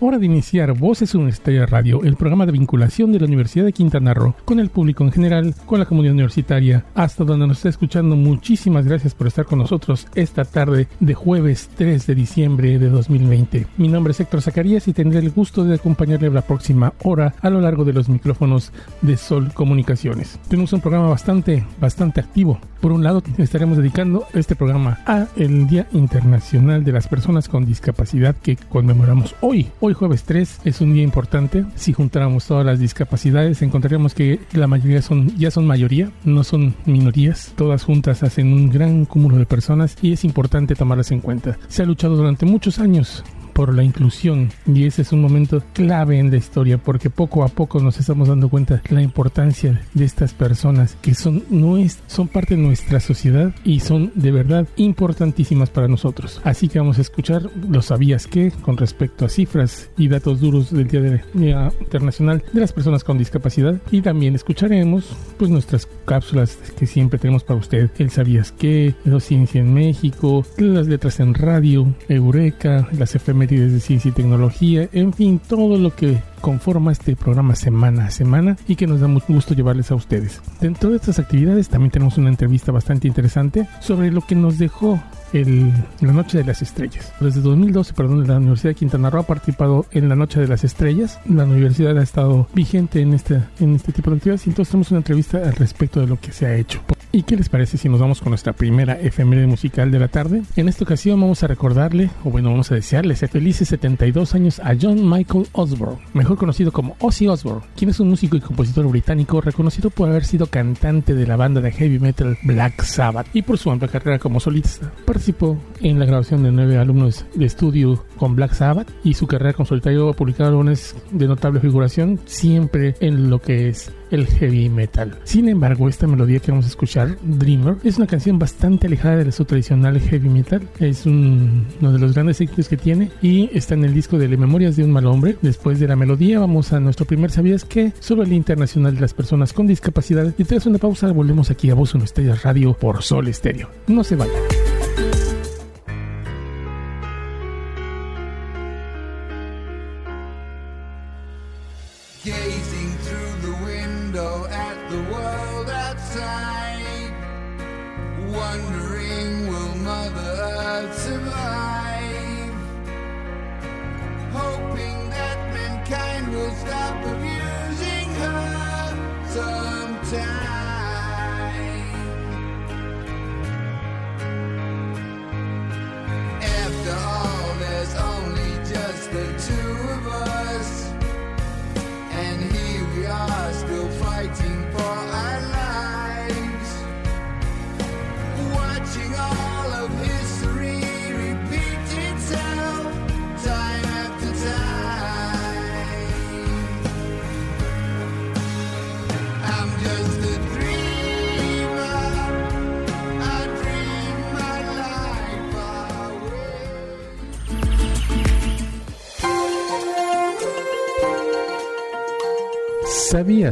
Hora de iniciar Voces Universitarias Radio, el programa de vinculación de la Universidad de Quintana Roo con el público en general, con la comunidad universitaria, hasta donde nos está escuchando. Muchísimas gracias por estar con nosotros esta tarde de jueves 3 de diciembre de 2020. Mi nombre es Héctor Zacarías y tendré el gusto de acompañarle la próxima hora a lo largo de los micrófonos de Sol Comunicaciones. Tenemos un programa bastante, bastante activo. Por un lado, estaremos dedicando este programa a el Día Internacional de las Personas con Discapacidad que conmemoramos. Hoy jueves 3 es un día importante. Si juntáramos todas las discapacidades, encontraríamos que la mayoría son ya son mayoría, no son minorías. Todas juntas hacen un gran cúmulo de personas y es importante tomarlas en cuenta. Se ha luchado durante muchos años por la inclusión. Y ese es un momento clave en la historia porque poco a poco nos estamos dando cuenta la importancia de estas personas que son, no es, son parte de nuestra sociedad y son de verdad importantísimas para nosotros. Así que vamos a escuchar lo sabías que con respecto a cifras y datos duros del Día, de, Día Internacional de las Personas con Discapacidad. Y también escucharemos pues nuestras cápsulas que siempre tenemos para usted, el sabías que, los ciencia en México, las letras en radio, Eureka, las de ciencia y tecnología, en fin, todo lo que conforma este programa semana a semana y que nos da mucho gusto llevarles a ustedes. Dentro de estas actividades también tenemos una entrevista bastante interesante sobre lo que nos dejó el, la Noche de las Estrellas. Desde 2012, perdón, la Universidad de Quintana Roo ha participado en la Noche de las Estrellas. La universidad ha estado vigente en este, en este tipo de actividades y entonces tenemos una entrevista al respecto de lo que se ha hecho. ¿Y qué les parece si nos vamos con nuestra primera efeméride musical de la tarde? En esta ocasión vamos a recordarle, o bueno, vamos a desearles felices 72 años a John Michael Osborne, mejor conocido como Ozzy Osbourne, quien es un músico y compositor británico reconocido por haber sido cantante de la banda de heavy metal Black Sabbath y por su amplia carrera como solista. Participó en la grabación de nueve alumnos de estudio con Black Sabbath y su carrera como solitario ha publicado álbumes de notable figuración siempre en lo que es el heavy metal. Sin embargo, esta melodía que vamos a escuchar, Dreamer, es una canción bastante alejada de su tradicional heavy metal. Es un, uno de los grandes éxitos que tiene y está en el disco de Memorias de un mal hombre. Después de la melodía, vamos a nuestro primer ¿Sabías qué? sobre el Internacional de las Personas con Discapacidad. Y tras una pausa, volvemos aquí a Voz Estrellas Radio por Sol Estéreo. No se vayan.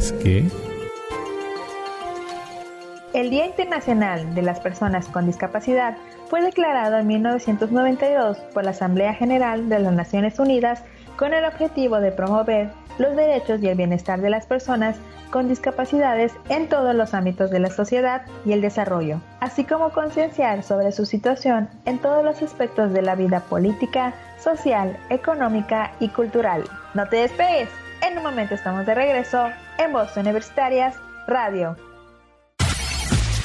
¿Sabías que? El Día Internacional de las Personas con Discapacidad fue declarado en 1992 por la Asamblea General de las Naciones Unidas con el objetivo de promover los derechos y el bienestar de las personas con discapacidades en todos los ámbitos de la sociedad y el desarrollo, así como concienciar sobre su situación en todos los aspectos de la vida política, social, económica y cultural. No te despegues, en un momento estamos de regreso en Voz Universitarias Radio.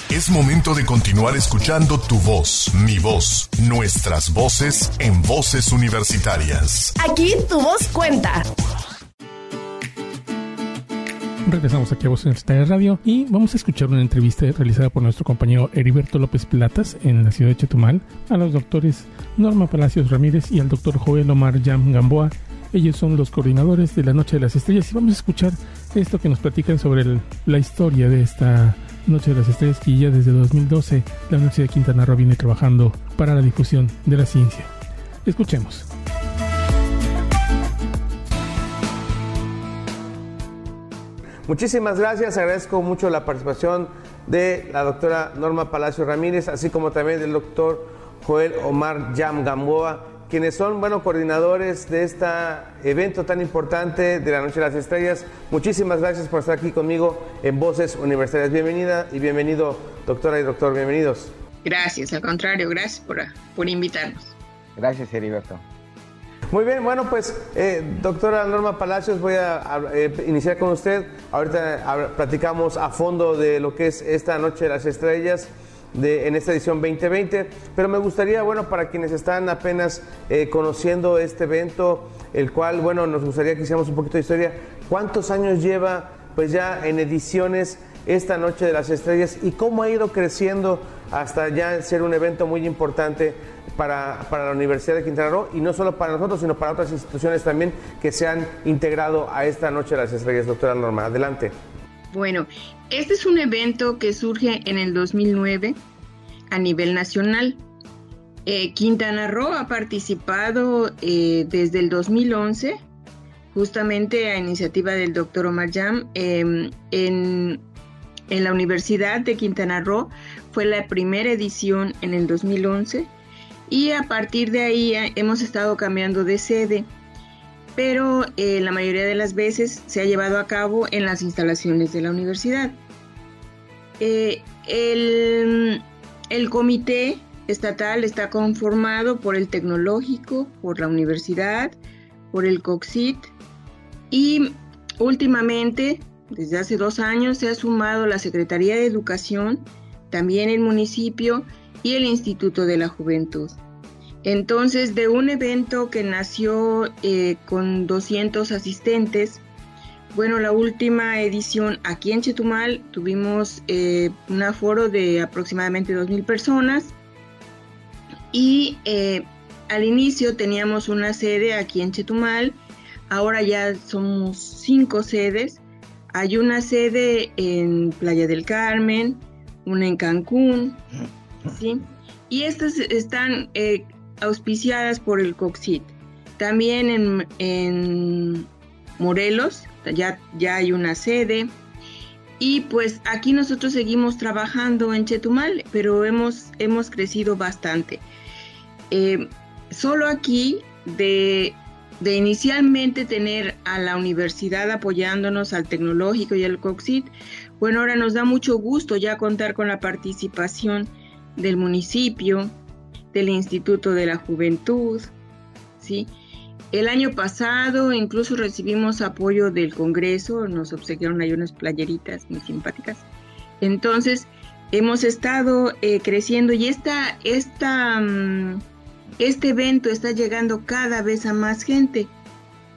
Es momento de continuar escuchando tu voz, mi voz, nuestras voces en voces universitarias. Aquí tu voz cuenta. Regresamos aquí a Voz Universitaria Radio y vamos a escuchar una entrevista realizada por nuestro compañero Heriberto López Platas en la ciudad de Chetumal a los doctores Norma Palacios Ramírez y al doctor Joel Omar Yam Gamboa, Ellos son los coordinadores de la Noche de las Estrellas y vamos a escuchar esto que nos platican sobre la historia de esta Noche de las Estrellas que ya desde 2012 la Universidad de Quintana Roo viene trabajando para la difusión de la ciencia. Escuchemos. Muchísimas gracias, agradezco mucho la participación de la doctora Norma Palacio Ramírez, así como también del doctor Joel Omar Yam Gamboa, quienes son, bueno, coordinadores de este evento tan importante de la Noche de las Estrellas. Muchísimas gracias por estar aquí conmigo en Voces Universitarias. Bienvenida y bienvenido, doctora y doctor, bienvenidos. Gracias, al contrario, gracias por, por invitarnos. Gracias, Heriberto. Muy bien, bueno, pues, eh, doctora Norma Palacios, voy a, a, eh, iniciar con usted. Ahorita a- platicamos a fondo de lo que es esta Noche de las Estrellas de, en esta edición 2020, pero me gustaría, bueno, para quienes están apenas eh, conociendo este evento, el cual, bueno, nos gustaría que hiciéramos un poquito de historia, ¿cuántos años lleva, pues ya en ediciones, esta Noche de las Estrellas y cómo ha ido creciendo hasta ya ser un evento muy importante para, para la Universidad de Quintana Roo y no solo para nosotros, sino para otras instituciones también que se han integrado a esta Noche de las Estrellas. Doctora Norma, adelante. Bueno, este es un evento que surge en el 2009 a nivel nacional. Eh, Quintana Roo ha participado eh, desde el 2011, justamente a iniciativa del doctor Omar Yam, eh, en, en la Universidad de Quintana Roo. Fue la primera edición en el 2011 y a partir de ahí eh, hemos estado cambiando de sede pero eh, la mayoría de las veces se ha llevado a cabo en las instalaciones de la universidad. Eh, el, el comité estatal está conformado por el tecnológico, por la universidad, por el COXIT y últimamente, desde hace dos años, se ha sumado la Secretaría de Educación, también el municipio y el Instituto de la Juventud. Entonces, de un evento que nació eh, con 200 asistentes, bueno, la última edición aquí en Chetumal tuvimos eh, un aforo de aproximadamente 2.000 personas y eh, al inicio teníamos una sede aquí en Chetumal, ahora ya somos cinco sedes. Hay una sede en Playa del Carmen, una en Cancún, ¿sí? Y estas están auspiciadas por el COXIT. También en, en Morelos ya, ya hay una sede. Y pues aquí nosotros seguimos trabajando en Chetumal, pero hemos, hemos crecido bastante. Eh, solo aquí, de, de inicialmente tener a la universidad apoyándonos, al tecnológico y al COXIT, bueno, ahora nos da mucho gusto ya contar con la participación del municipio, del Instituto de la Juventud, ¿sí? El año pasado incluso recibimos apoyo del Congreso, nos obsequiaron ahí unas playeritas muy simpáticas. Entonces, hemos estado eh, creciendo y esta, um, este evento está llegando cada vez a más gente.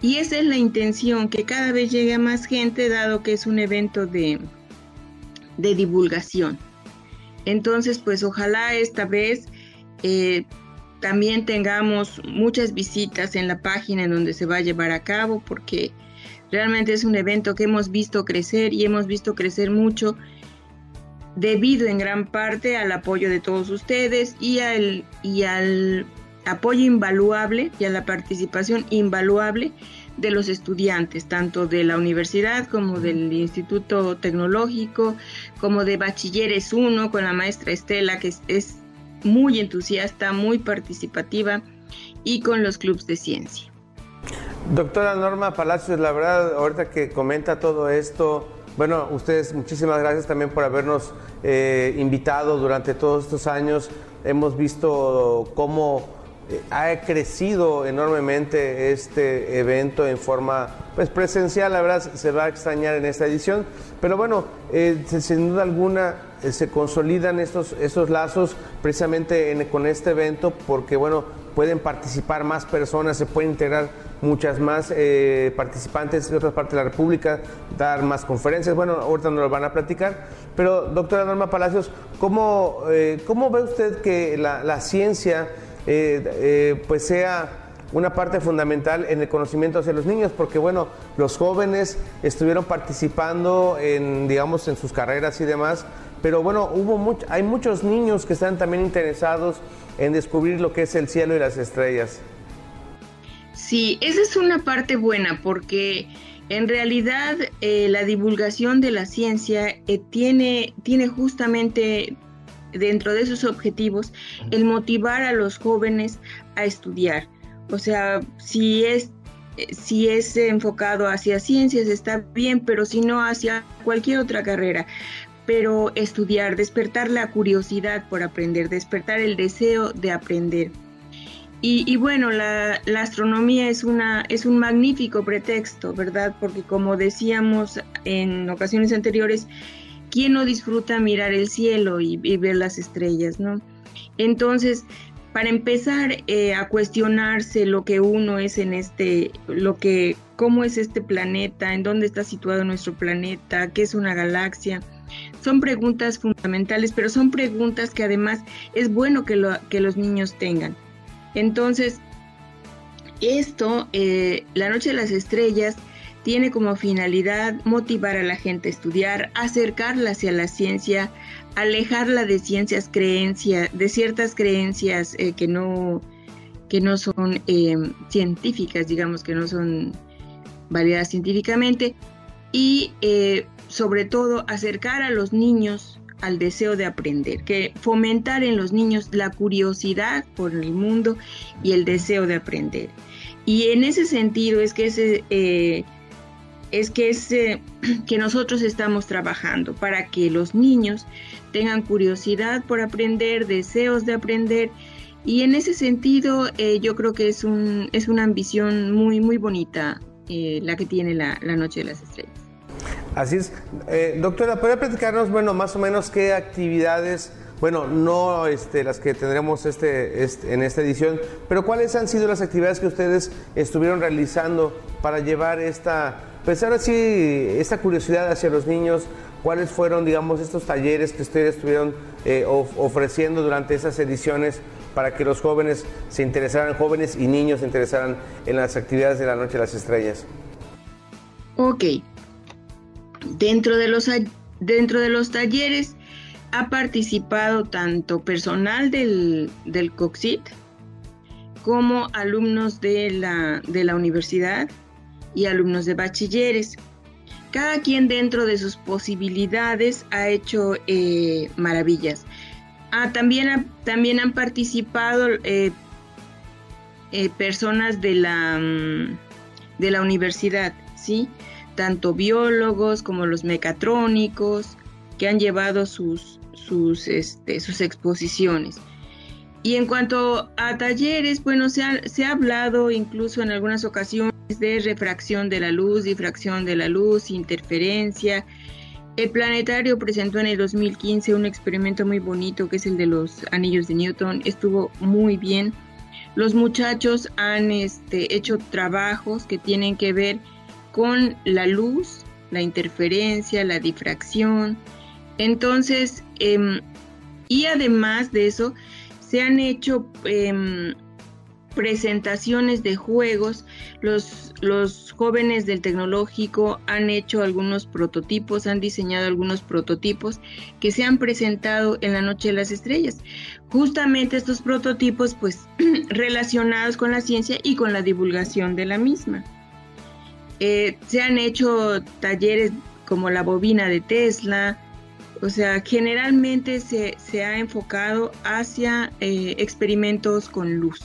Y esa es la intención, que cada vez llegue a más gente, dado que es un evento de, de divulgación. Entonces, pues ojalá esta vez eh, también tengamos muchas visitas en la página en donde se va a llevar a cabo, porque realmente es un evento que hemos visto crecer y hemos visto crecer mucho debido en gran parte al apoyo de todos ustedes y al, y al apoyo invaluable y a la participación invaluable de los estudiantes, tanto de la universidad como del Instituto Tecnológico, como de Bachilleres 1 con la maestra Estela, que es, es muy entusiasta, muy participativa, y con los clubes de ciencia. Doctora Norma Palacios, la verdad, ahorita que comenta todo esto, bueno, ustedes muchísimas gracias también por habernos eh, invitado durante todos estos años. Hemos visto cómo eh, ha crecido enormemente este evento en forma pues, presencial, la verdad se va a extrañar en esta edición, pero bueno, eh, sin duda alguna se consolidan estos, estos lazos precisamente en, con este evento porque bueno, pueden participar más personas, se pueden integrar muchas más eh, participantes de otras partes de la República, dar más conferencias. Bueno, ahorita nos lo van a platicar. Pero, doctora Norma Palacios, ¿cómo, eh, cómo ve usted que la, ciencia eh, pues sea una parte fundamental en el conocimiento hacia los niños, porque bueno, los jóvenes estuvieron participando en, digamos, en sus carreras y demás, pero bueno, hubo much- hay muchos niños que están también interesados en descubrir lo que es el cielo y las estrellas. Sí, esa es una parte buena porque en realidad eh, la divulgación de la ciencia eh, tiene, tiene justamente dentro de sus objetivos el motivar a los jóvenes a estudiar. O sea, si es, eh, si es enfocado hacia ciencias está bien, pero si no hacia cualquier otra carrera. Pero estudiar, despertar la curiosidad por aprender, despertar el deseo de aprender. Y, y bueno, la, la astronomía es, una, es un magnífico pretexto, ¿verdad? Porque como decíamos en ocasiones anteriores, ¿quién no disfruta mirar el cielo y, y ver las estrellas, ¿no? Entonces, para empezar eh, a cuestionarse lo que uno es en este, lo que, cómo es este planeta, en dónde está situado nuestro planeta, qué es una galaxia, son preguntas fundamentales, pero son preguntas que además es bueno que, que los niños tengan. Entonces, esto, eh, la Noche de las Estrellas, tiene como finalidad motivar a la gente a estudiar, acercarla hacia la ciencia, alejarla de ciencias creencias, de ciertas creencias eh, que no que no son eh, científicas, digamos que no son validadas científicamente, y sobre todo acercar a los niños al deseo de aprender, que fomentar en los niños la curiosidad por el mundo y el deseo de aprender. Y en ese sentido es que eh, es que, que nosotros estamos trabajando para que los niños tengan curiosidad por aprender, deseos de aprender. Y en ese sentido eh, yo creo que es, un, es una ambición muy, muy bonita eh, la que tiene la, la Noche de las Estrellas. Así es. Eh, doctora, ¿podría platicarnos, bueno, más o menos qué actividades, bueno, no este, las que tendremos este, este- en esta edición, pero cuáles han sido las actividades que ustedes estuvieron realizando para llevar esta, pues esta curiosidad hacia los niños? ¿Cuáles fueron, digamos, estos talleres que ustedes estuvieron eh, of- ofreciendo durante esas ediciones para que los jóvenes se interesaran, jóvenes y niños se interesaran en las actividades de la Noche de las Estrellas? Ok. Dentro de los, dentro de los talleres ha participado tanto personal del, del COXIT como alumnos de la, de la universidad y alumnos de bachilleres. Cada quien dentro de sus posibilidades ha hecho eh, maravillas. Ah, también, también han participado eh, eh, personas de la, mm, de la universidad, ¿sí? Tanto biólogos como los mecatrónicos que han llevado sus, sus, este, sus exposiciones. Y en cuanto a talleres, bueno, se ha, se ha hablado incluso en algunas ocasiones de refracción de la luz, difracción de la luz, interferencia. El planetario presentó en el 2015 un experimento muy bonito que es el de los anillos de Newton. Estuvo muy bien. Los muchachos han este, hecho trabajos que tienen que ver con la luz, la interferencia, la difracción. Entonces, em, y además de eso, se han hecho em, presentaciones de juegos. Los, los jóvenes del tecnológico han hecho algunos prototipos, han diseñado algunos prototipos que se han presentado en la Noche de las Estrellas. Justamente estos prototipos, pues, relacionados con la ciencia y con la divulgación de la misma. Eh, se han hecho talleres como la bobina de Tesla, o sea, generalmente se, se ha enfocado hacia eh, experimentos con luz.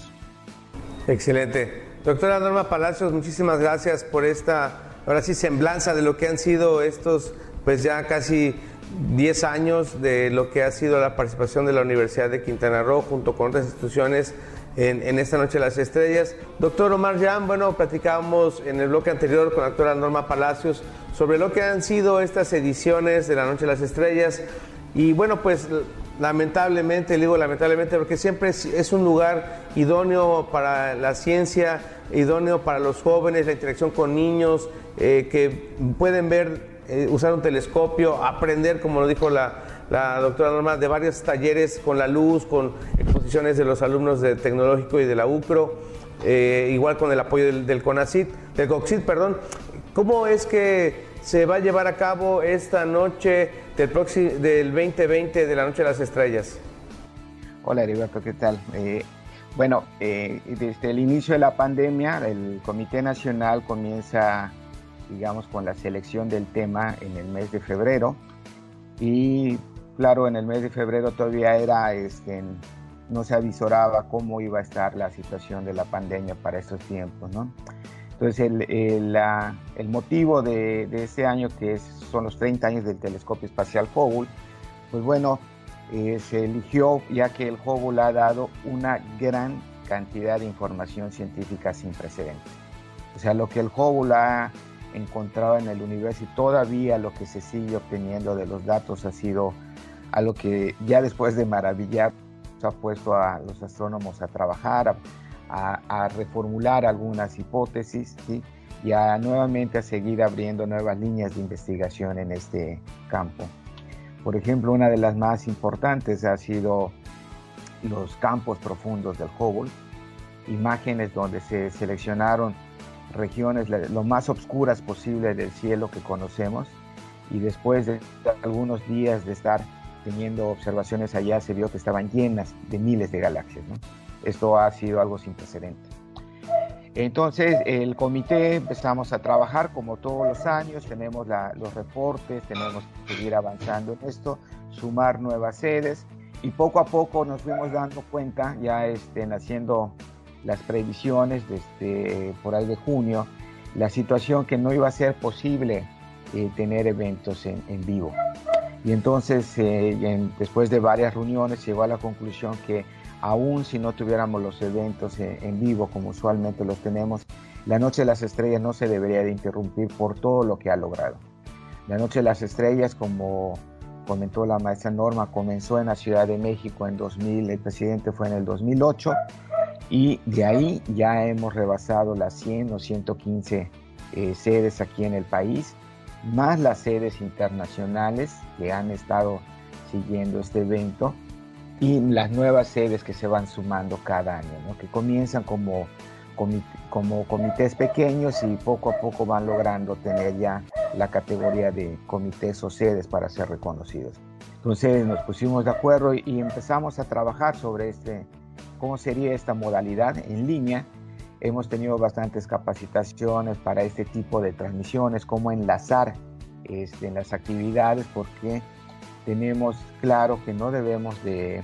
Excelente. Doctora Norma Palacios, muchísimas gracias por esta, ahora sí, semblanza de lo que han sido estos, pues ya casi 10 años de lo que ha sido la participación de la Universidad de Quintana Roo junto con otras instituciones en, esta Noche de las Estrellas. Doctor Omar Jan, bueno, platicábamos en el bloque anterior con la doctora Norma Palacios sobre lo que han sido estas ediciones de la Noche de las Estrellas. Y bueno, pues lamentablemente, digo lamentablemente, porque siempre es, es, un lugar idóneo para la ciencia, idóneo para los jóvenes, la interacción con niños, eh, que pueden ver, eh, usar un telescopio, aprender, como lo dijo la, la doctora Norma, de varios talleres con la luz, con exposiciones de los alumnos de tecnológico y de la UCRO. eh, igual con el apoyo del, del CONACIT, del COXIT, perdón. ¿Cómo es que se va a llevar a cabo esta noche del, próximo, del 2020 de la Noche de las Estrellas? Hola Heriberto, ¿qué tal? Eh, bueno, eh, desde el inicio de la pandemia, el Comité Nacional comienza, digamos, con la selección del tema en el mes de febrero. Y claro, en el mes de febrero todavía era, este, no se avisoraba cómo iba a estar la situación de la pandemia para estos tiempos, ¿no? Entonces, el, el, motivo de, de, este año, que es, son los 30 años del telescopio espacial Hubble, pues bueno, eh, se eligió ya que el Hubble ha dado una gran cantidad de información científica sin precedentes. O sea, lo que el Hubble ha encontrado en el universo y todavía lo que se sigue obteniendo de los datos ha sido algo que ya después de maravillar se ha puesto a los astrónomos a trabajar, a, a, a reformular algunas hipótesis y a nuevamente a seguir abriendo nuevas líneas de investigación en este campo. Por ejemplo, una de las más importantes ha sido los campos profundos del Hubble, imágenes donde se seleccionaron regiones lo más oscuras posible del cielo que conocemos y después de algunos días de estar teniendo observaciones allá se vio que estaban llenas de miles de galaxias. Esto ha sido algo sin precedentes. Entonces, el comité empezamos a trabajar como todos los años, tenemos los reportes, tenemos que seguir avanzando en esto, sumar nuevas sedes y poco a poco nos fuimos dando cuenta, ya estén haciendo las previsiones desde por ahí de junio, la situación que no iba a ser posible eh, tener eventos en, en, vivo. Y entonces, eh, después de varias reuniones, llegó a la conclusión que aún si no tuviéramos los eventos en, en, vivo como usualmente los tenemos, la Noche de las Estrellas no se debería de interrumpir por todo lo que ha logrado. La Noche de las Estrellas, como comentó la maestra Norma, comenzó en la Ciudad de México en 2000, el presidente fue en el 2008 y de ahí ya hemos rebasado las 100 o 115 eh, sedes aquí en el país, más las sedes internacionales que han estado siguiendo este evento y las nuevas sedes que se van sumando cada año, ¿no? que comienzan como, comit como comités pequeños y poco a poco van logrando tener ya la categoría de comités o sedes para ser reconocidos. Entonces nos pusimos de acuerdo y, empezamos a trabajar sobre este, cómo sería esta modalidad en línea. Hemos tenido bastantes capacitaciones para este tipo de transmisiones, cómo enlazar este, en las actividades, porque tenemos claro que no debemos de,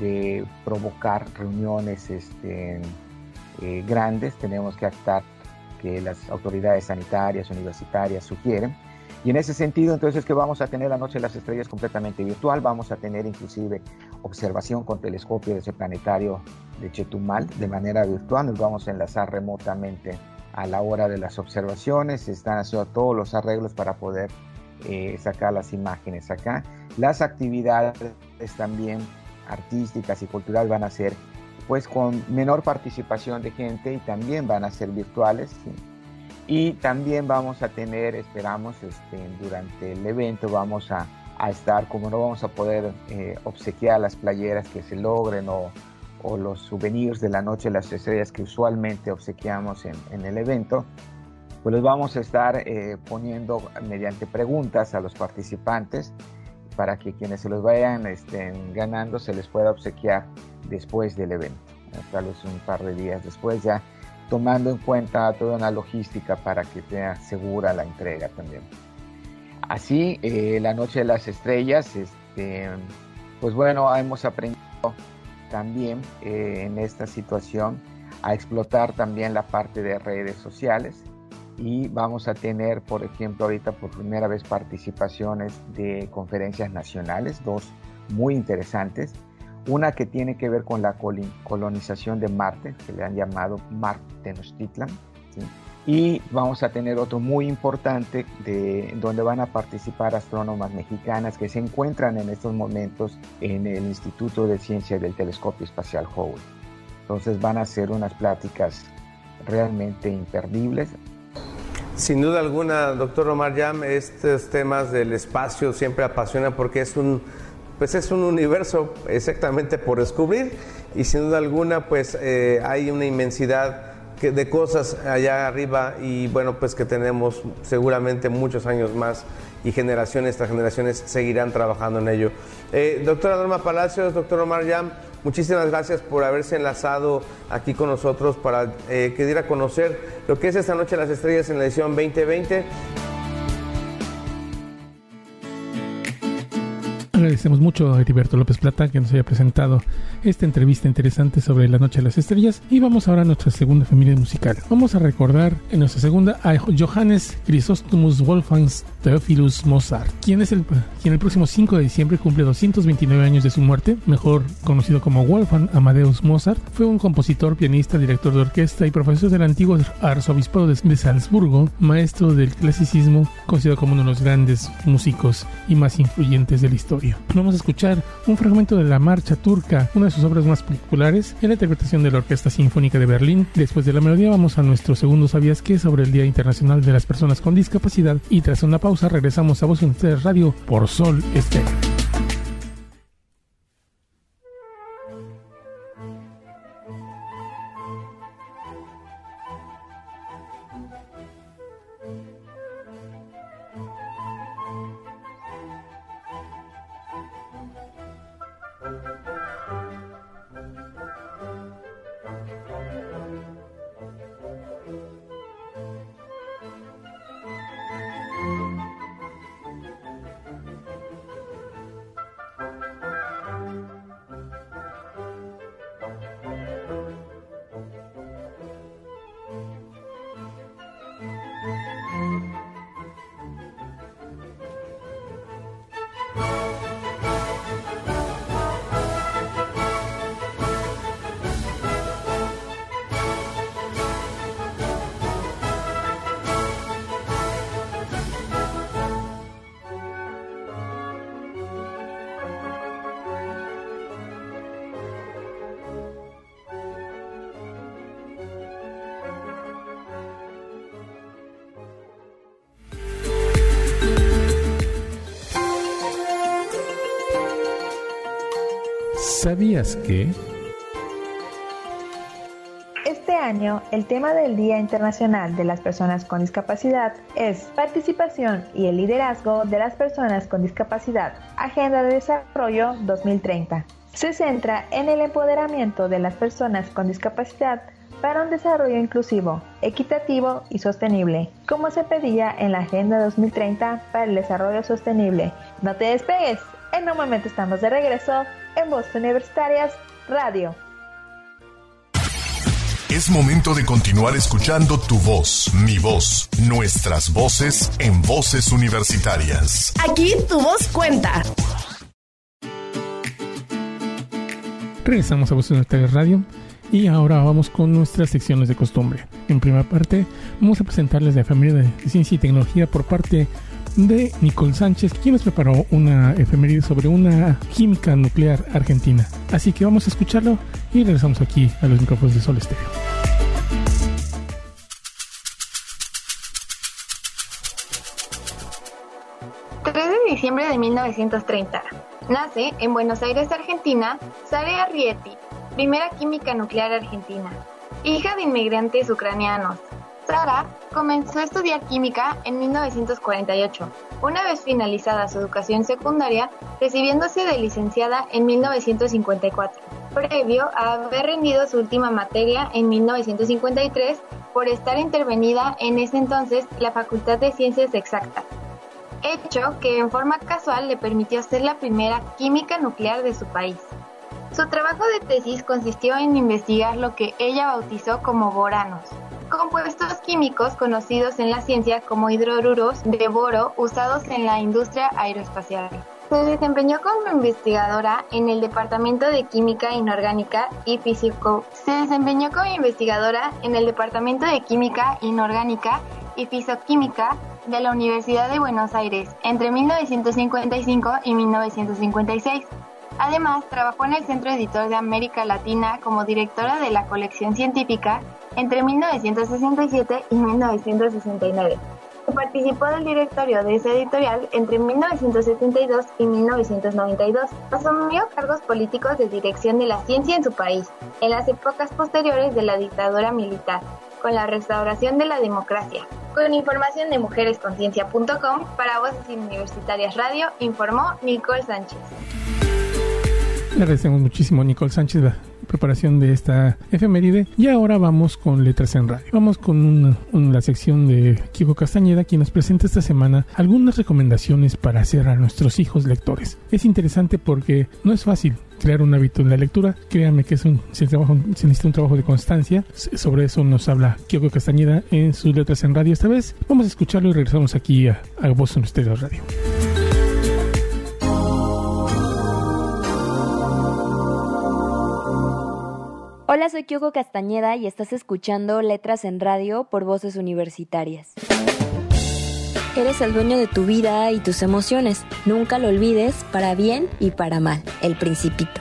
de provocar reuniones este, eh, grandes, tenemos que actar que las autoridades sanitarias, universitarias sugieren. Y en ese sentido, entonces, que vamos a tener la Noche de las Estrellas completamente virtual, vamos a tener inclusive observación con telescopio de ese planetario de Chetumal de manera virtual, nos vamos a enlazar remotamente a la hora de las observaciones, se están haciendo todos los arreglos para poder eh, sacar las imágenes acá. Las actividades también artísticas y culturales van a ser pues con menor participación de gente y también van a ser virtuales. ¿sí? Y también vamos a tener, esperamos, este, durante el evento vamos a, a, estar, como no vamos a poder eh, obsequiar las playeras que se logren o, los souvenirs de la Noche las Estrellas que usualmente obsequiamos en, en el evento, pues los vamos a estar eh, poniendo mediante preguntas a los participantes para que quienes se los vayan estén ganando se les pueda obsequiar después del evento, tal vez un par de días después ya tomando en cuenta toda una logística para que sea segura la entrega también. Así, eh, la Noche de las Estrellas, este, pues bueno, hemos aprendido también eh, en esta situación a explotar también la parte de redes sociales y vamos a tener, por ejemplo, ahorita por primera vez participaciones de conferencias nacionales, dos muy interesantes. Una que tiene que ver con la colonización de Marte, que le han llamado Marte Tenochtitlan. Y vamos a tener otro muy importante de, donde van a participar astrónomas mexicanas que se encuentran en estos momentos en el Instituto de Ciencias del Telescopio Espacial Hubble. Entonces van a ser unas pláticas realmente imperdibles. Sin duda alguna, doctor Omar Yam, estos temas del espacio siempre apasionan porque es un pues es un universo exactamente por descubrir y sin duda alguna pues eh, hay una inmensidad de cosas allá arriba y bueno pues que tenemos seguramente muchos años más y generaciones tras generaciones seguirán trabajando en ello. Eh, doctora Norma Palacios, doctor Omar Yam, muchísimas gracias por haberse enlazado aquí con nosotros para eh, que diera a conocer lo que es esta noche las estrellas en la edición 2020. Agradecemos mucho a Heriberto López Plata que nos haya presentado esta entrevista interesante sobre la Noche de las Estrellas y vamos ahora a nuestra segunda familia musical. Vamos a recordar en nuestra segunda a Johannes Chrysostomus Wolfgang Theophilus Mozart, quien es el quien el próximo 5 de diciembre cumple 229 años de su muerte, mejor conocido como Wolfgang Amadeus Mozart, fue un compositor, pianista, director de orquesta y profesor del antiguo arzobispado de, Salzburgo, maestro del clasicismo, considerado como uno de los grandes músicos y más influyentes de la historia. Vamos a escuchar un fragmento de la marcha turca, una sus obras más populares, en la interpretación de la Orquesta Sinfónica de Berlín. Después de la melodía vamos a nuestro segundo ¿Sabías qué? sobre el Día Internacional de las Personas con Discapacidad y tras una pausa regresamos a Voz Universitaria Radio por Sol Estéreo. ¿Sabías que? Este año, el tema del Día Internacional de las Personas con Discapacidad es Participación y el liderazgo de las personas con discapacidad, Agenda de Desarrollo 2030. Se centra en el empoderamiento de las personas con discapacidad para un desarrollo inclusivo, equitativo y sostenible, como se pedía en la Agenda 2030 para el Desarrollo Sostenible. No te despegues, en un momento estamos de regreso en Voz Universitarias Radio. Es momento de continuar escuchando tu voz, mi voz, nuestras voces en voces universitarias. Aquí tu voz cuenta. Regresamos a Voz Universitaria Radio y ahora vamos con nuestras secciones de costumbre. En primera parte, vamos a presentarles la familia de ciencia y tecnología por parte de Nicole Sánchez, quien nos preparó una efeméride sobre una química nuclear argentina. Así que vamos a escucharlo y regresamos aquí a los micrófonos de Sol Estéreo. de diciembre de 1930. Nace en Buenos Aires, Argentina, Sara Arrietty, primera química nuclear argentina, hija de inmigrantes ucranianos. Sara comenzó a estudiar química en 1948, una vez finalizada su educación secundaria, recibiéndose de licenciada en 1954, previo a haber rendido su última materia en 1953 por estar intervenida en ese entonces la Facultad de Ciencias Exactas, hecho que en forma casual le permitió ser la primera química nuclear de su país. Su trabajo de tesis consistió en investigar lo que ella bautizó como boranos, compuestos químicos conocidos en la ciencia como hidroruros de boro usados en la industria aeroespacial. Se desempeñó como investigadora en el Departamento de Química Inorgánica y Físico. Se desempeñó como investigadora en el Departamento de Química Inorgánica y Fisoquímica de la Universidad de Buenos Aires entre 1955 y 1956. Además, trabajó en el Centro Editor de América Latina como directora de la colección científica entre 1967 y 1969. Participó del directorio de esa editorial entre 1972 y 1992. Asumió cargos políticos de dirección de la ciencia en su país, en las épocas posteriores de la dictadura militar, con la restauración de la democracia. Con información de mujeresconciencia.com para Voces Universitarias Radio, informó Nicole Sánchez. Le agradecemos muchísimo a Nicole Sánchez la preparación de esta efeméride. Y ahora vamos con Letras en Radio. Vamos con una, una- la sección de Kiko Castañeda, quien nos presenta esta semana algunas recomendaciones para hacer a nuestros hijos lectores. Es interesante porque no es fácil crear un hábito en la lectura. Créanme que es un, se, trabaja- se necesita un trabajo de constancia. Sobre eso nos habla Kiko Castañeda en sus Letras en Radio esta vez. Vamos a escucharlo y regresamos aquí a, a Voz en Estéreo Radio. Hola, soy Kyoko Castañeda y estás escuchando Letras en Radio por Voces Universitarias. Eres el dueño de tu vida y tus emociones. Nunca lo olvides, para bien y para mal. El Principito.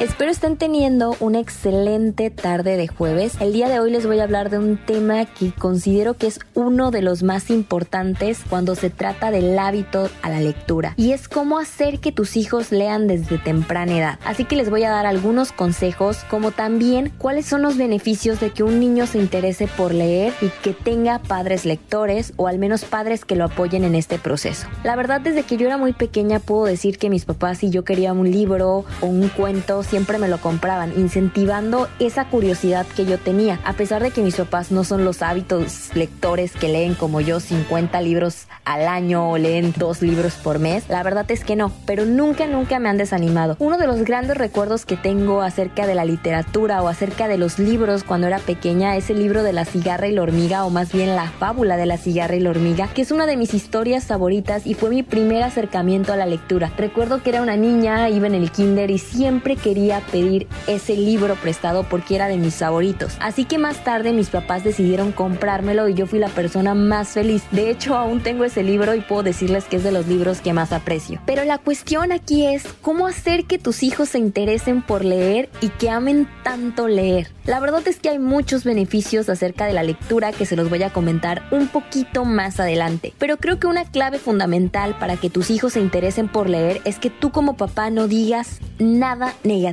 Espero estén teniendo una excelente tarde de jueves. El día de hoy les voy a hablar de un tema que considero que es uno de los más importantes cuando se trata del hábito a la lectura y es cómo hacer que tus hijos lean desde temprana edad. Así que les voy a dar algunos consejos como también cuáles son los beneficios de que un niño se interese por leer y que tenga padres lectores o al menos padres que lo apoyen en este proceso. La verdad desde que yo era muy pequeña puedo decir que mis papás si yo quería un libro o un cuento siempre me lo compraban, incentivando esa curiosidad que yo tenía. A pesar de que mis papás no son los hábitos lectores que leen como yo 50 libros al año o leen dos libros por mes, la verdad es que no, pero nunca, nunca me han desanimado. Uno de los grandes recuerdos que tengo acerca de la literatura o acerca de los libros cuando era pequeña es el libro de la cigarra y la hormiga o más bien la fábula de la cigarra y la hormiga, que es una de mis historias favoritas y fue mi primer acercamiento a la lectura. Recuerdo que era una niña, iba en el kinder y siempre quería pedir ese libro prestado porque era de mis favoritos. Así que más tarde mis papás decidieron comprármelo y yo fui la persona más feliz. De hecho, aún tengo ese libro y puedo decirles que es de los libros que más aprecio. Pero la cuestión aquí es cómo hacer que tus hijos se interesen por leer y que amen tanto leer. La verdad es que hay muchos beneficios acerca de la lectura que se los voy a comentar un poquito más adelante. Pero creo que una clave fundamental para que tus hijos se interesen por leer es que tú como papá no digas nada negativo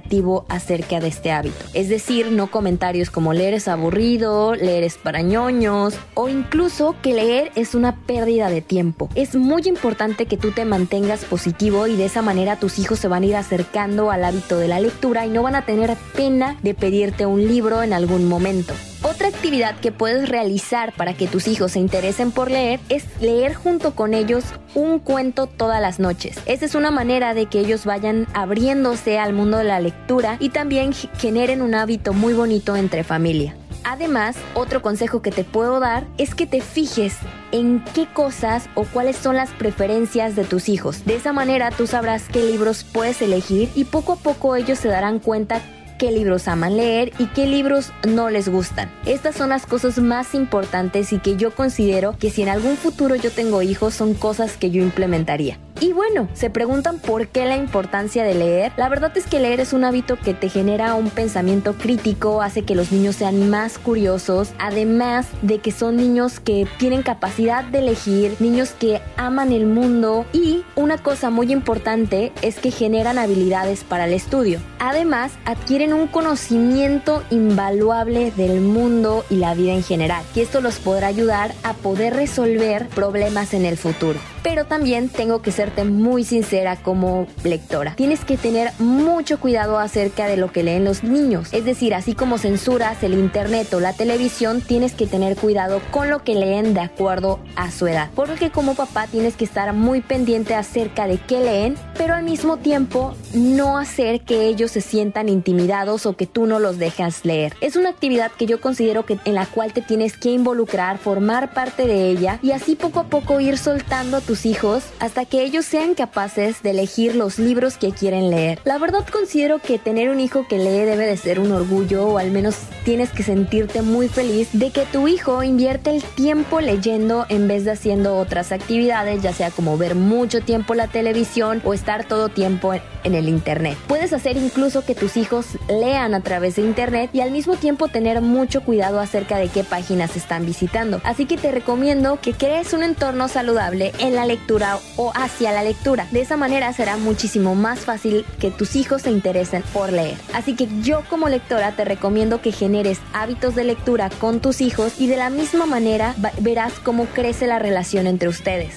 acerca de este hábito. Es decir, no comentarios como leer es aburrido, leer es para ñoños o incluso que leer es una pérdida de tiempo. Es muy importante que tú te mantengas positivo y de esa manera tus hijos se van a ir acercando al hábito de la lectura y no van a tener pena de pedirte un libro en algún momento. Otra actividad que puedes realizar para que tus hijos se interesen por leer es leer junto con ellos un cuento todas las noches. Esa es una manera de que ellos vayan abriéndose al mundo de la lectura y también generen un hábito muy bonito entre familia. Además, otro consejo que te puedo dar es que te fijes en qué cosas o cuáles son las preferencias de tus hijos. De esa manera tú sabrás qué libros puedes elegir y poco a poco ellos se darán cuenta qué libros aman leer y qué libros no les gustan. Estas son las cosas más importantes y que yo considero que si en algún futuro yo tengo hijos son cosas que yo implementaría. Y bueno, se preguntan por qué la importancia de leer. La verdad es que leer es un hábito que te genera un pensamiento crítico, hace que los niños sean más curiosos, además de que son niños que tienen capacidad de elegir, niños que aman el mundo y una cosa muy importante es que generan habilidades para el estudio. Además, adquieren un conocimiento invaluable del mundo y la vida en general, que esto los podrá ayudar a poder resolver problemas en el futuro. Pero también tengo que serte muy sincera como lectora. Tienes que tener mucho cuidado acerca de lo que leen los niños. Es decir, así como censuras el internet o la televisión, tienes que tener cuidado con lo que leen de acuerdo a su edad. Porque como papá tienes que estar muy pendiente acerca de qué leen, pero al mismo tiempo no hacer que ellos se sientan intimidados o que tú no los dejas leer. Es una actividad que yo considero que en la cual te tienes que involucrar, formar parte de ella y así poco a poco ir soltando a tus hijos hasta que ellos sean capaces de elegir los libros que quieren leer. La verdad considero que tener un hijo que lee debe de ser un orgullo o al menos tienes que sentirte muy feliz de que tu hijo invierte el tiempo leyendo en vez de haciendo otras actividades, ya sea como ver mucho tiempo la televisión o estar todo tiempo en el internet. Puedes hacer incluso que tus hijos lean a través de internet y al mismo tiempo tener mucho cuidado acerca de qué páginas están visitando. Así que te recomiendo que crees un entorno saludable en la lectura o hacia la lectura. De esa manera será muchísimo más fácil que tus hijos se interesen por leer. Así que yo como lectora te recomiendo que generes hábitos de lectura con tus hijos y de la misma manera verás cómo crece la relación entre ustedes.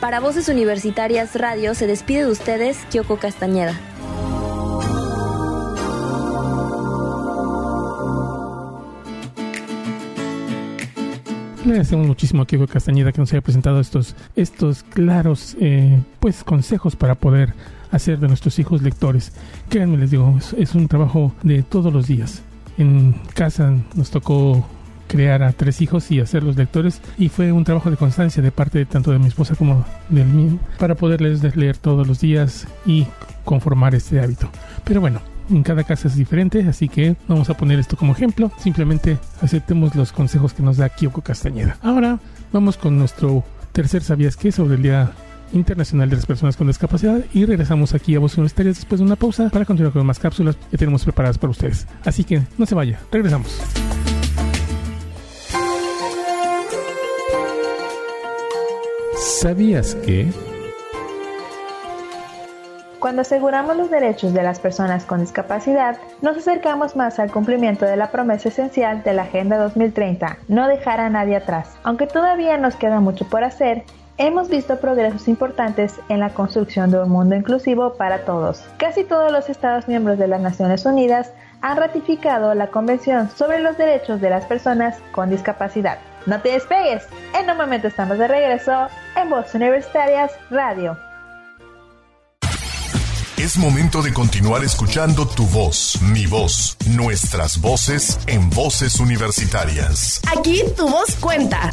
Para Voces Universitarias Radio se despide de ustedes Kyoko Castañeda. Le agradecemos muchísimo a Kiko Castañeda que nos haya presentado estos, estos claros eh, pues consejos para poder hacer de nuestros hijos lectores. Créanme, les digo, es, un trabajo de todos los días. En casa nos tocó crear a tres hijos y hacerlos lectores y fue un trabajo de constancia de parte de tanto de mi esposa como del mío para poderles leer todos los días y conformar este hábito. Pero bueno, en cada casa es diferente, así que vamos a poner esto como ejemplo. Simplemente aceptemos los consejos que nos da Kyoko Castañeda. Ahora vamos con nuestro tercer sabías que sobre el Día Internacional de las Personas con Discapacidad y regresamos aquí a Voz Universitarias después de una pausa para continuar con más cápsulas que tenemos preparadas para ustedes. Así que no se vaya, regresamos. ¿Sabías que? Cuando aseguramos los derechos de las personas con discapacidad, nos acercamos más al cumplimiento de la promesa esencial de la Agenda 2030, no dejar a nadie atrás. Aunque todavía nos queda mucho por hacer, hemos visto progresos importantes en la construcción de un mundo inclusivo para todos. Casi todos los Estados miembros de las Naciones Unidas han ratificado la Convención sobre los Derechos de las Personas con Discapacidad. No te despegues, en un momento estamos de regreso en Voz Universitarias Radio. Es momento de continuar escuchando tu voz, mi voz, nuestras voces en voces universitarias. Aquí tu voz cuenta.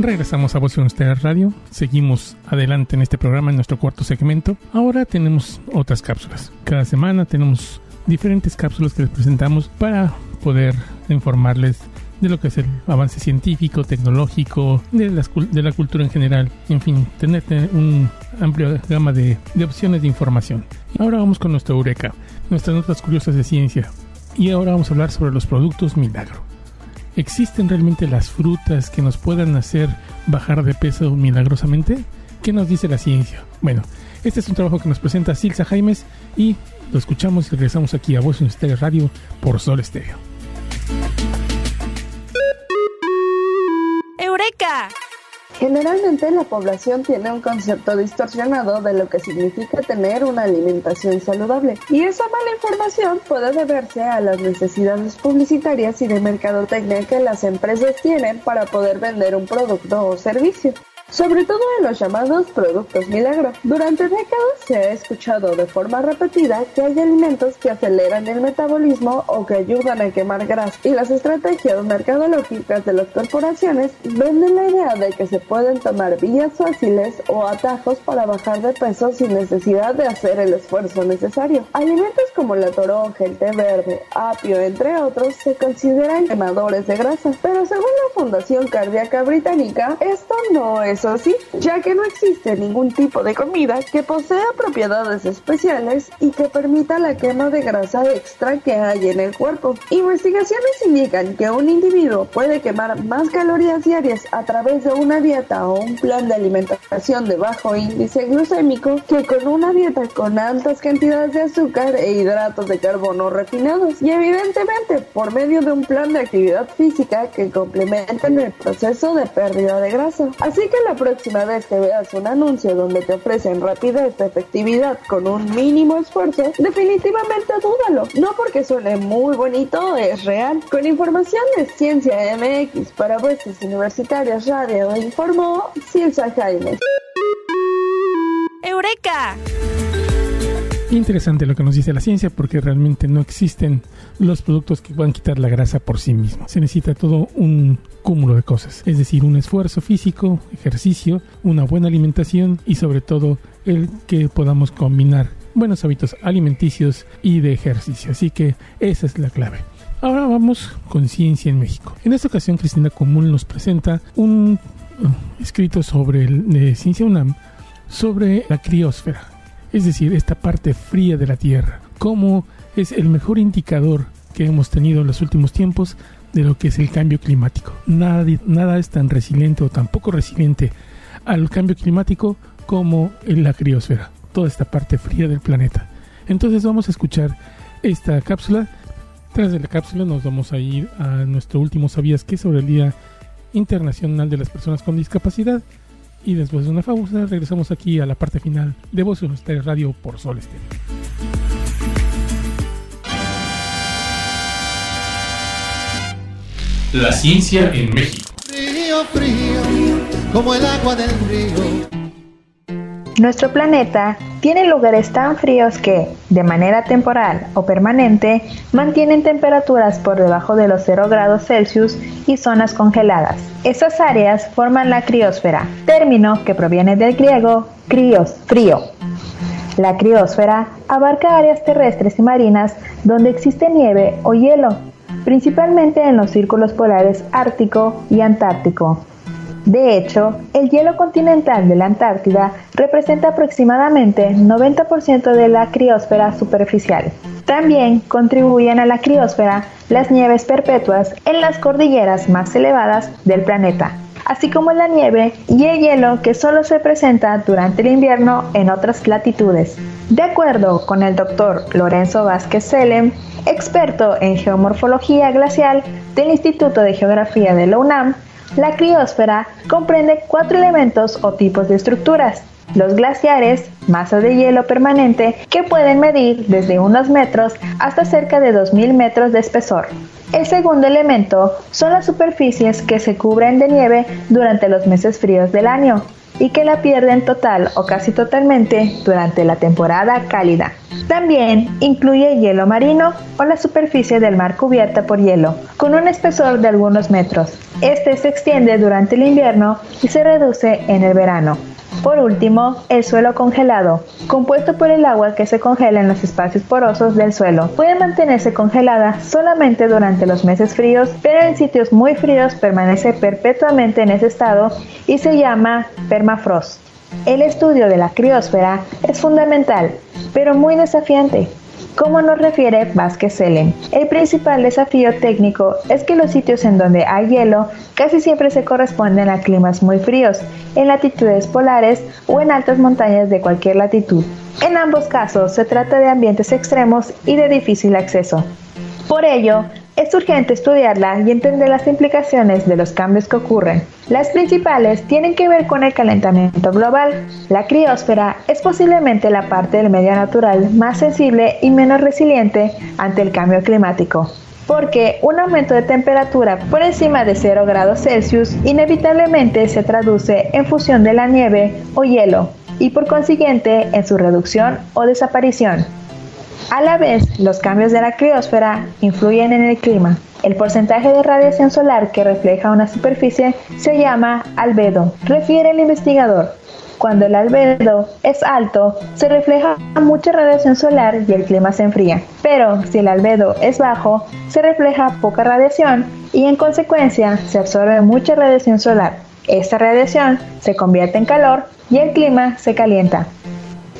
Regresamos a Voz Universitarias Radio. Seguimos adelante en este programa, en nuestro cuarto segmento. Ahora tenemos otras cápsulas. Cada semana tenemos diferentes cápsulas que les presentamos para poder informarles de lo que es el avance científico, tecnológico, de, cul- de la cultura en general, en fin, tener una amplia gama de, de opciones de información. Ahora vamos con nuestro Eureka, nuestras notas curiosas de ciencia. Y ahora vamos a hablar sobre los productos milagro. ¿Existen realmente las frutas que nos puedan hacer bajar de peso milagrosamente? ¿Qué nos dice la ciencia? Bueno, este es un trabajo que nos presenta Silsa Jaimes y lo escuchamos y regresamos aquí a Voz Estéreo Radio por Sol Estéreo. Generalmente la población tiene un concepto distorsionado de lo que significa tener una alimentación saludable y esa mala información puede deberse a las necesidades publicitarias y de mercadotecnia que las empresas tienen para poder vender un producto o servicio. Sobre todo en los llamados productos milagro. Durante décadas se ha escuchado de forma repetida que hay alimentos que aceleran el metabolismo o que ayudan a quemar grasa y las estrategias mercadológicas de las corporaciones venden la idea de que se pueden tomar vías fáciles o atajos para bajar de peso sin necesidad de hacer el esfuerzo necesario. Alimentos como la toronja, el té verde, apio, entre otros, se consideran quemadores de grasa, pero según la Fundación Cardíaca Británica, esto no es así, ya que no existe ningún tipo de comida que posea propiedades especiales y que permita la quema de grasa extra que hay en el cuerpo. Investigaciones indican que un individuo puede quemar más calorías diarias a través de una dieta o un plan de alimentación de bajo índice glucémico que con una dieta con altas cantidades de azúcar e hidratos de carbono refinados y evidentemente por medio de un plan de actividad física que complementen el proceso de pérdida de grasa. Así que la próxima vez que veas un anuncio donde te ofrecen rapidez de efectividad con un mínimo esfuerzo, definitivamente dúdalo. No porque suene muy bonito, es real. Con información de Ciencia MX para Voces Universitarias Radio, informó Silsa Jaime. ¡Eureka! Interesante lo que nos dice la ciencia porque realmente no existen los productos que puedan quitar la grasa por sí mismos. Se necesita todo un cúmulo de cosas, es decir, un esfuerzo físico, ejercicio, una buena alimentación y sobre todo el que podamos combinar buenos hábitos alimenticios y de ejercicio. Así que esa es la clave. Ahora vamos con Ciencia en México. En esta ocasión Cristina Común nos presenta un uh, escrito sobre el, de Ciencia UNAM sobre la criosfera. Es decir, esta parte fría de la Tierra, como es el mejor indicador que hemos tenido en los últimos tiempos de lo que es el cambio climático. Nada, nada es tan resiliente o tan poco resiliente al cambio climático como la criosfera, toda esta parte fría del planeta. Entonces vamos a escuchar esta cápsula. Tras de la cápsula nos vamos a ir a nuestro último Sabías que sobre el Día Internacional de las Personas con Discapacidad. Y después de una pausa regresamos aquí a la parte final de Voz Universitaria Radio por Sol Estéreo. La ciencia en México. Frío, frío, como el agua del río. Nuestro planeta tiene lugares tan fríos que, de manera temporal o permanente, mantienen temperaturas por debajo de los 0 grados Celsius y zonas congeladas. Estas áreas forman la criosfera, término que proviene del griego crios, frío. La criosfera abarca áreas terrestres y marinas donde existe nieve o hielo, principalmente en los círculos polares ártico y antártico. De hecho, el hielo continental de la Antártida representa aproximadamente 90% de la criosfera superficial. También contribuyen a la criosfera las nieves perpetuas en las cordilleras más elevadas del planeta, así como la nieve y el hielo que solo se presenta durante el invierno en otras latitudes. De acuerdo con el doctor Lorenzo Vázquez Selem, experto en geomorfología glacial del Instituto de Geografía de la UNAM, la criosfera comprende cuatro elementos o tipos de estructuras. Los glaciares, masa de hielo permanente que pueden medir desde unos metros hasta cerca de 2.000 metros de espesor. El segundo elemento son las superficies que se cubren de nieve durante los meses fríos del año y que la pierden total o casi totalmente durante la temporada cálida. También incluye hielo marino o la superficie del mar cubierta por hielo, con un espesor de algunos metros. Este se extiende durante el invierno y se reduce en el verano. Por último, el suelo congelado, compuesto por el agua que se congela en los espacios porosos del suelo, puede mantenerse congelada solamente durante los meses fríos, pero en sitios muy fríos permanece perpetuamente en ese estado y se llama permafrost. El estudio de la criosfera es fundamental, pero muy desafiante. Como nos refiere Vázquez Selen, el principal desafío técnico es que los sitios en donde hay hielo casi siempre se corresponden a climas muy fríos, en latitudes polares o en altas montañas de cualquier latitud. En ambos casos se trata de ambientes extremos y de difícil acceso. Por ello, es urgente estudiarla y entender las implicaciones de los cambios que ocurren. Las principales tienen que ver con el calentamiento global. La criosfera es posiblemente la parte del medio natural más sensible y menos resiliente ante el cambio climático porque un aumento de temperatura por encima de 0 grados Celsius inevitablemente se traduce en fusión de la nieve o hielo y por consiguiente en su reducción o desaparición. A la vez, los cambios de la criosfera influyen en el clima. El porcentaje de radiación solar que refleja una superficie se llama albedo, refiere el investigador. Cuando el albedo es alto, se refleja mucha radiación solar y el clima se enfría. Pero si el albedo es bajo, se refleja poca radiación y en consecuencia se absorbe mucha radiación solar. Esta radiación se convierte en calor y el clima se calienta.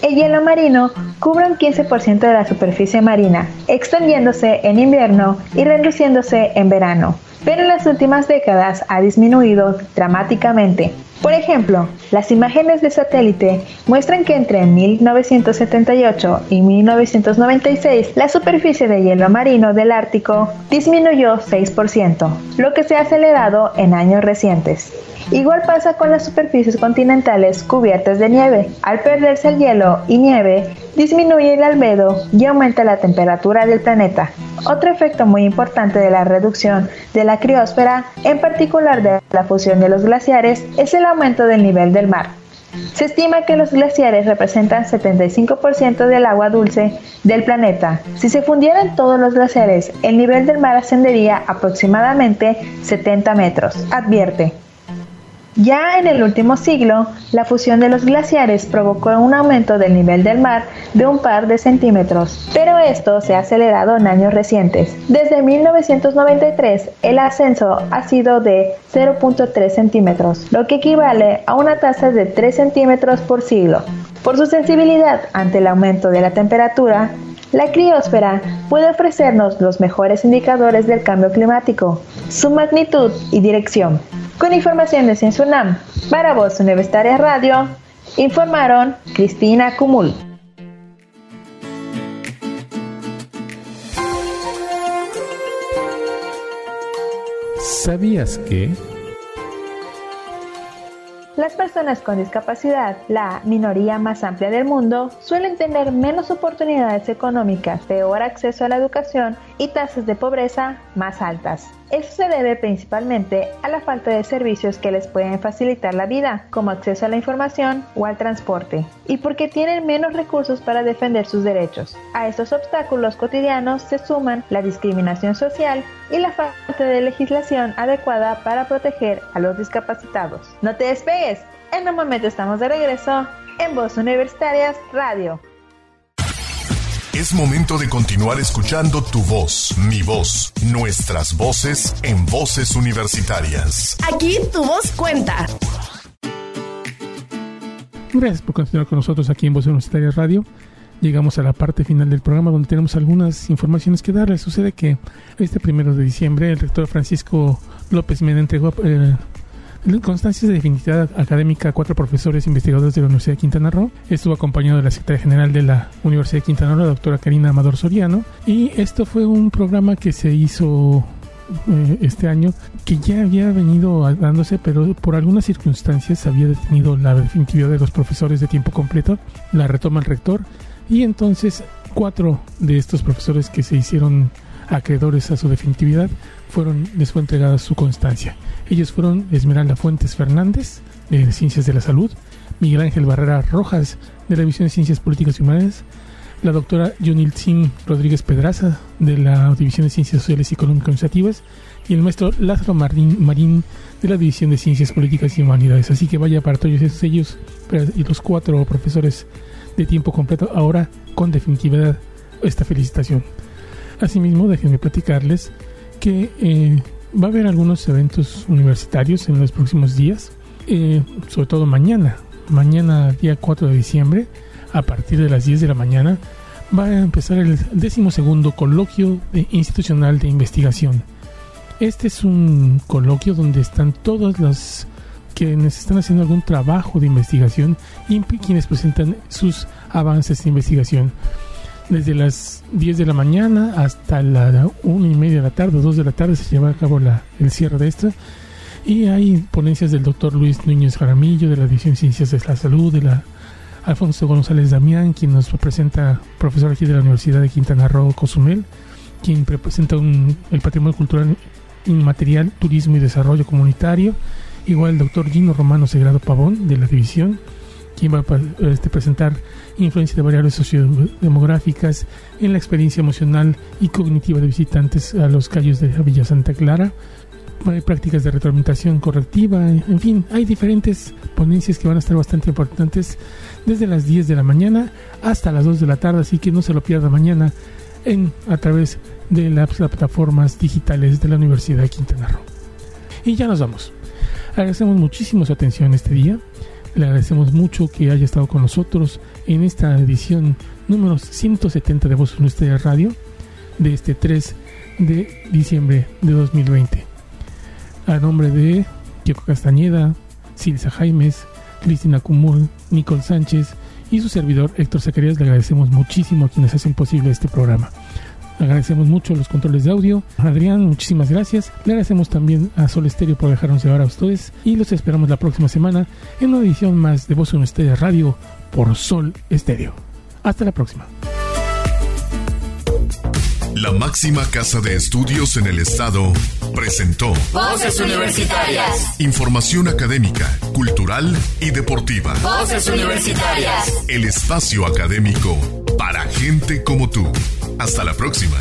El hielo marino cubre un 15% de la superficie marina, extendiéndose en invierno y reduciéndose en verano, pero en las últimas décadas ha disminuido dramáticamente. Por ejemplo, las imágenes de satélite muestran que entre 1978 y 1996 la superficie de hielo marino del Ártico disminuyó 6%, lo que se ha acelerado en años recientes. Igual pasa con las superficies continentales cubiertas de nieve. Al perderse el hielo y nieve, disminuye el albedo y aumenta la temperatura del planeta. Otro efecto muy importante de la reducción de criosfera, en particular de la fusión de los glaciares, es el aumento del nivel del mar. Se estima que los glaciares representan 75% del agua dulce del planeta. Si se fundieran todos los glaciares, el nivel del mar ascendería aproximadamente 70 metros, advierte. Ya en el último siglo, la fusión de los glaciares provocó un aumento del nivel del mar de un par de centímetros, pero esto se ha acelerado en años recientes. Desde 1993, el ascenso ha sido de 0.3 centímetros, lo que equivale a una tasa de 3 centímetros por siglo. Por su sensibilidad ante el aumento de la temperatura, la criósfera puede ofrecernos los mejores indicadores del cambio climático, su magnitud y dirección. Con información de Censunam, para Voz Universitaria Radio, informaron Cristina Cumul. ¿Sabías que? Las personas con discapacidad, la minoría más amplia del mundo, suelen tener menos oportunidades económicas, peor acceso a la educación y tasas de pobreza más altas. Eso se debe principalmente a la falta de servicios que les pueden facilitar la vida, como acceso a la información o al transporte, y porque tienen menos recursos para defender sus derechos. A estos obstáculos cotidianos se suman la discriminación social y la falta de legislación adecuada para proteger a los discapacitados. No te despegues, en un momento estamos de regreso en Voz Universitarias Radio. Es momento de continuar escuchando tu voz, mi voz, nuestras voces en voces universitarias. Aquí tu voz cuenta. Gracias por continuar con nosotros aquí en Voz Universitaria Radio. Llegamos a la parte final del programa donde tenemos algunas informaciones que darles. Sucede que este primero de diciembre el rector Francisco López me entregó eh, constancias de definitividad académica a cuatro profesores investigadores de la Universidad de Quintana Roo. Estuvo acompañado de la secretaria general de la Universidad de Quintana Roo, la doctora Karina Amador Soriano. Y esto fue un programa que se hizo eh, este año que ya había venido dándose, pero por algunas circunstancias había detenido la definitividad de los profesores de tiempo completo. La retoma el rector y entonces cuatro de estos profesores que se hicieron acreedores a su definitividad fueron les fue entregada su constancia. Ellos fueron Esmeralda Fuentes Fernández, de Ciencias de la Salud, Miguel Ángel Barrera Rojas, de la División de Ciencias Políticas y Humanidades, la doctora Yuniltzin Rodríguez Pedraza, de la División de Ciencias Sociales y Económico-Administrativas, y el maestro Lázaro Marín, Marín, de la División de Ciencias Políticas y Humanidades. Así que vaya para todos esos ellos y los cuatro profesores de tiempo completo, ahora con definitividad esta felicitación. Asimismo, déjenme platicarles que eh, va a haber algunos eventos universitarios en los próximos días, eh, sobre todo mañana, mañana día 4 de diciembre, a partir de las 10 de la mañana, va a empezar el decimosegundo coloquio de institucional de investigación. Este es un coloquio donde están todas las quienes están haciendo algún trabajo de investigación y quienes presentan sus avances de investigación desde las 10 de la mañana hasta la 1 y media de la tarde, 2 de la tarde se lleva a cabo la, el cierre de esto. Y hay ponencias del doctor Luis Núñez Jaramillo, de la División de Ciencias de la Salud, de la Alfonso González Damián, quien nos presenta, profesor aquí de la Universidad de Quintana Roo, Cozumel, quien presenta un, el patrimonio cultural inmaterial, turismo y desarrollo comunitario. Igual el doctor Gino Romano Segrado Pavón, de la División, quien va a este, presentar influencia de variables sociodemográficas en la experiencia emocional y cognitiva de visitantes a los calles de la Villa Santa Clara. Hay prácticas de retroalimentación correctiva, en fin, hay diferentes ponencias que van a estar bastante importantes desde las 10 de la mañana hasta las 2 de la tarde, así que no se lo pierda mañana en, a través de las plataformas digitales de la Universidad de Quintana Roo. Y ya nos vamos. Agradecemos muchísimo su atención este día. Le agradecemos mucho que haya estado con nosotros en esta edición número 170 de Voz Universitaria Radio de este 3 de diciembre de 2020. A nombre de Diego Castañeda, Silsa Jaimes, Cristina Cumul, Nicole Sánchez y su servidor Héctor Zacarías, le agradecemos muchísimo a quienes hacen posible este programa. Agradecemos mucho los controles de audio. Adrián, muchísimas gracias. Le agradecemos también a Sol Estéreo por dejarnos llevar a ustedes. Y los esperamos la próxima semana en una edición más de Voz Universitaria Radio por Sol Estéreo. Hasta la próxima. La máxima casa de estudios en el estado presentó Voces Universitarias. Información académica, cultural y deportiva. Voces Universitarias. El espacio académico para gente como tú. Hasta la próxima.